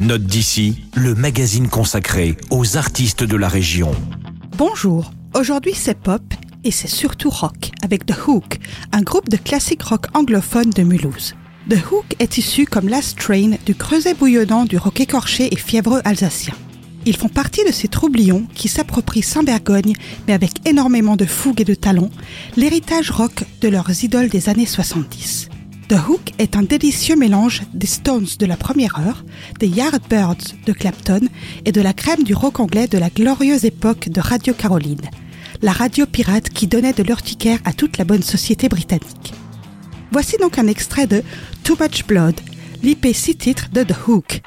Note d'ici, le magazine consacré aux artistes de la région. Bonjour, aujourd'hui c'est pop et c'est surtout rock avec The Hook, un groupe de classique rock anglophone de Mulhouse. The Hook est issu comme Last Train du creuset bouillonnant du rock écorché et fiévreux alsacien. Ils font partie de ces troublions qui s'approprient sans vergogne, mais avec énormément de fougue et de talent, l'héritage rock de leurs idoles des années 70. The Hook est un délicieux mélange des Stones de la première heure, des Yardbirds de Clapton et de la crème du rock anglais de la glorieuse époque de Radio Caroline, la radio pirate qui donnait de l'urticaire à toute la bonne société britannique. Voici donc un extrait de Too Much Blood, l'IP 6 titres de The Hook.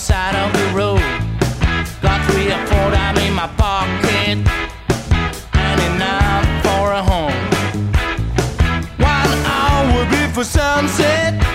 Side of the road. Got three or four down in my pocket. And enough for a home. One hour before sunset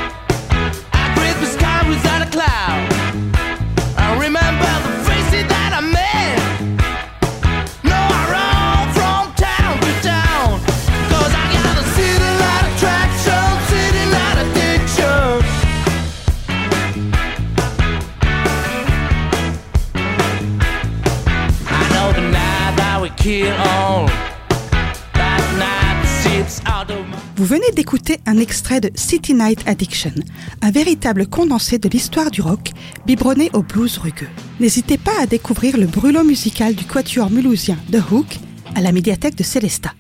Vous venez d'écouter un extrait de City Night Addiction, un véritable condensé de l'histoire du rock, biberonné au blues rugueux. N'hésitez pas à découvrir le brûlot musical du quatuor mulhousien The Hook à la médiathèque de Célestat.